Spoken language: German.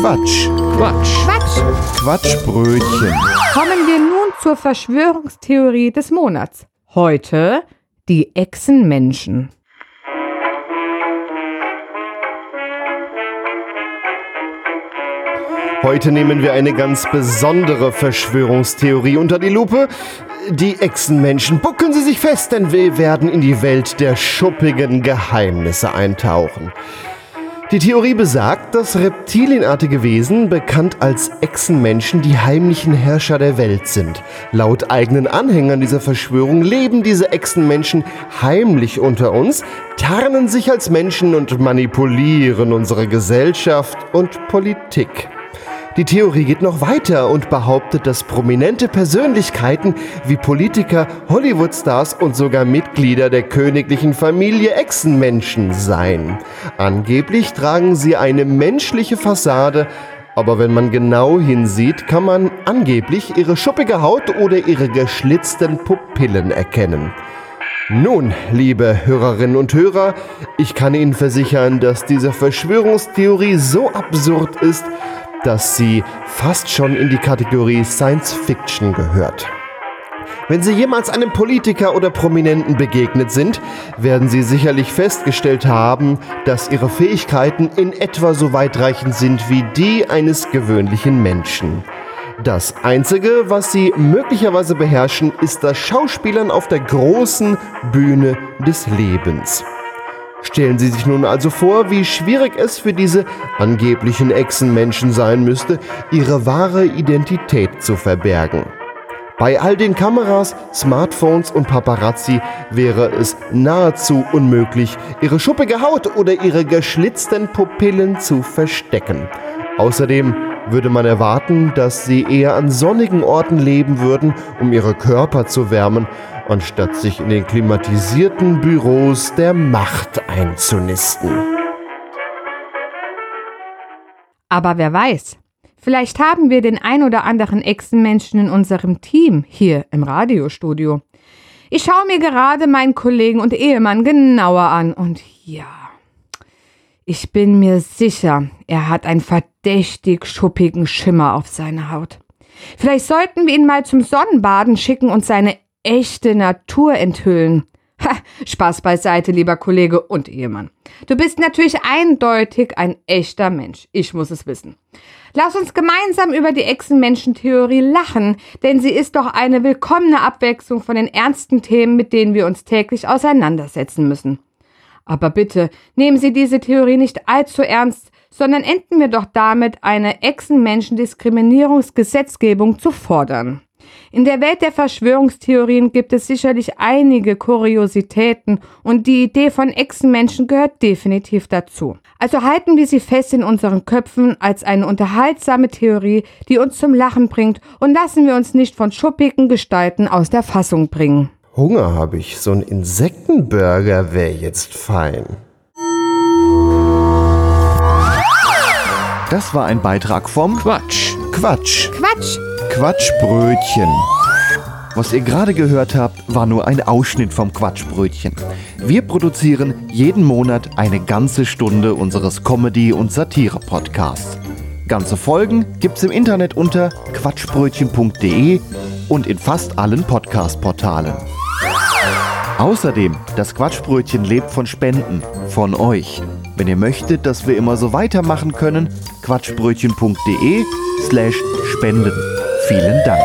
Quatsch. Quatsch. Quatsch. Quatschbrötchen. Kommen wir nun zur Verschwörungstheorie des Monats. Heute die Echsenmenschen. Heute nehmen wir eine ganz besondere Verschwörungstheorie unter die Lupe. Die Echsenmenschen. Bucken Sie sich fest, denn wir werden in die Welt der schuppigen Geheimnisse eintauchen. Die Theorie besagt, dass reptilienartige Wesen, bekannt als Echsenmenschen, die heimlichen Herrscher der Welt sind. Laut eigenen Anhängern dieser Verschwörung leben diese Echsenmenschen heimlich unter uns, tarnen sich als Menschen und manipulieren unsere Gesellschaft und Politik. Die Theorie geht noch weiter und behauptet, dass prominente Persönlichkeiten wie Politiker, Hollywoodstars und sogar Mitglieder der königlichen Familie Echsenmenschen seien. Angeblich tragen sie eine menschliche Fassade, aber wenn man genau hinsieht, kann man angeblich ihre schuppige Haut oder ihre geschlitzten Pupillen erkennen. Nun, liebe Hörerinnen und Hörer, ich kann Ihnen versichern, dass diese Verschwörungstheorie so absurd ist, dass sie fast schon in die Kategorie Science Fiction gehört. Wenn Sie jemals einem Politiker oder Prominenten begegnet sind, werden Sie sicherlich festgestellt haben, dass Ihre Fähigkeiten in etwa so weitreichend sind wie die eines gewöhnlichen Menschen. Das Einzige, was Sie möglicherweise beherrschen, ist das Schauspielern auf der großen Bühne des Lebens. Stellen Sie sich nun also vor, wie schwierig es für diese angeblichen Echsenmenschen sein müsste, ihre wahre Identität zu verbergen. Bei all den Kameras, Smartphones und Paparazzi wäre es nahezu unmöglich, ihre schuppige Haut oder ihre geschlitzten Pupillen zu verstecken. Außerdem würde man erwarten, dass sie eher an sonnigen Orten leben würden, um ihre Körper zu wärmen anstatt sich in den klimatisierten Büros der Macht einzunisten. Aber wer weiß, vielleicht haben wir den ein oder anderen Echsenmenschen in unserem Team hier im Radiostudio. Ich schaue mir gerade meinen Kollegen und Ehemann genauer an und ja, ich bin mir sicher, er hat einen verdächtig schuppigen Schimmer auf seiner Haut. Vielleicht sollten wir ihn mal zum Sonnenbaden schicken und seine echte Natur enthüllen. Ha, Spaß beiseite, lieber Kollege und Ehemann. Du bist natürlich eindeutig ein echter Mensch. Ich muss es wissen. Lass uns gemeinsam über die Echsenmenschentheorie lachen, denn sie ist doch eine willkommene Abwechslung von den ernsten Themen, mit denen wir uns täglich auseinandersetzen müssen. Aber bitte, nehmen Sie diese Theorie nicht allzu ernst, sondern enden wir doch damit, eine Echsenmenschendiskriminierungsgesetzgebung zu fordern. In der Welt der Verschwörungstheorien gibt es sicherlich einige Kuriositäten und die Idee von Echsenmenschen gehört definitiv dazu. Also halten wir sie fest in unseren Köpfen als eine unterhaltsame Theorie, die uns zum Lachen bringt und lassen wir uns nicht von schuppigen Gestalten aus der Fassung bringen. Hunger habe ich, so ein Insektenburger wäre jetzt fein. Das war ein Beitrag vom Quatsch. Quatsch. Quatsch! Quatschbrötchen. Was ihr gerade gehört habt, war nur ein Ausschnitt vom Quatschbrötchen. Wir produzieren jeden Monat eine ganze Stunde unseres Comedy- und Satire-Podcasts. Ganze Folgen gibt's im Internet unter quatschbrötchen.de und in fast allen Podcast-Portalen. Außerdem, das Quatschbrötchen lebt von Spenden, von euch. Wenn ihr möchtet, dass wir immer so weitermachen können, quatschbrötchen.de slash spenden. Vielen Dank.